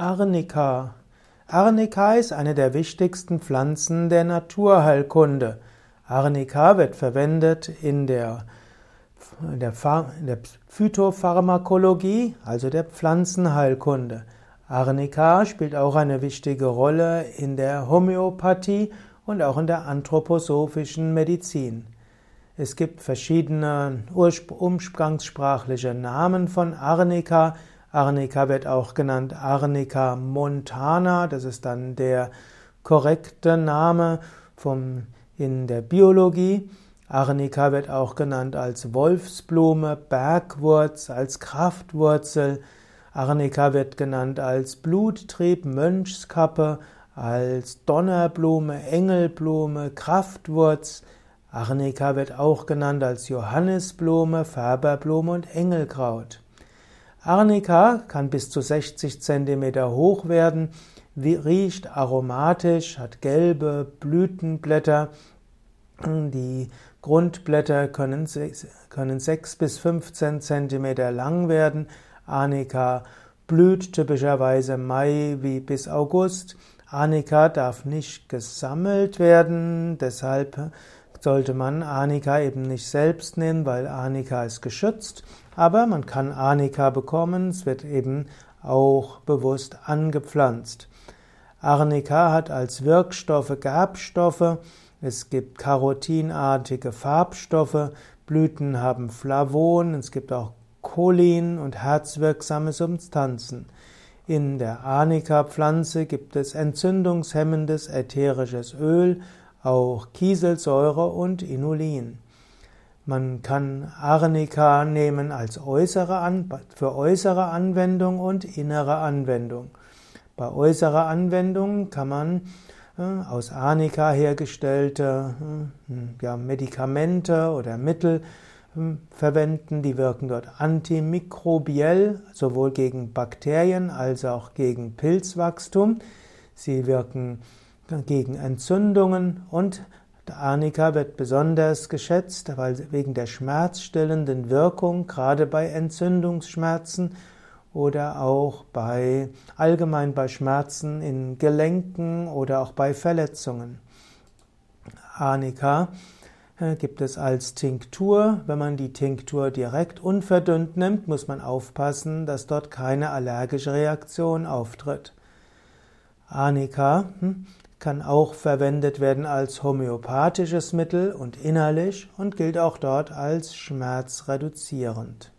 Arnika. Arnika ist eine der wichtigsten Pflanzen der Naturheilkunde. Arnika wird verwendet in der, in der, in der Phytopharmakologie, also der Pflanzenheilkunde. Arnika spielt auch eine wichtige Rolle in der Homöopathie und auch in der anthroposophischen Medizin. Es gibt verschiedene umgangssprachliche Namen von Arnika. Arnika wird auch genannt Arnica montana, das ist dann der korrekte Name vom, in der Biologie. Arnika wird auch genannt als Wolfsblume, Bergwurz, als Kraftwurzel. Arnika wird genannt als Bluttrieb, Mönchskappe, als Donnerblume, Engelblume, Kraftwurz. Arnika wird auch genannt als Johannisblume, Färberblume und Engelkraut. Arnika kann bis zu 60 cm hoch werden, riecht aromatisch, hat gelbe Blütenblätter. Die Grundblätter können, können 6 bis 15 cm lang werden. Arnika blüht typischerweise Mai wie bis August. Arnika darf nicht gesammelt werden, deshalb sollte man Arnika eben nicht selbst nehmen, weil Arnika ist geschützt. Aber man kann Arnika bekommen, es wird eben auch bewusst angepflanzt. Arnika hat als Wirkstoffe Gerbstoffe, es gibt karotinartige Farbstoffe, Blüten haben Flavon, es gibt auch Cholin und herzwirksame Substanzen. In der Arnika-Pflanze gibt es entzündungshemmendes ätherisches Öl, auch Kieselsäure und Inulin. Man kann Arnika nehmen als äußere An für äußere Anwendung und innere Anwendung. Bei äußerer Anwendung kann man äh, aus Arnika hergestellte äh, ja, Medikamente oder Mittel äh, verwenden. Die wirken dort antimikrobiell, sowohl gegen Bakterien als auch gegen Pilzwachstum. Sie wirken gegen Entzündungen und Arnika wird besonders geschätzt, weil wegen der schmerzstillenden Wirkung, gerade bei Entzündungsschmerzen oder auch bei allgemein bei Schmerzen in Gelenken oder auch bei Verletzungen. Arnika äh, gibt es als Tinktur. Wenn man die Tinktur direkt unverdünnt nimmt, muss man aufpassen, dass dort keine allergische Reaktion auftritt. Arnika hm, kann auch verwendet werden als homöopathisches Mittel und innerlich und gilt auch dort als schmerzreduzierend.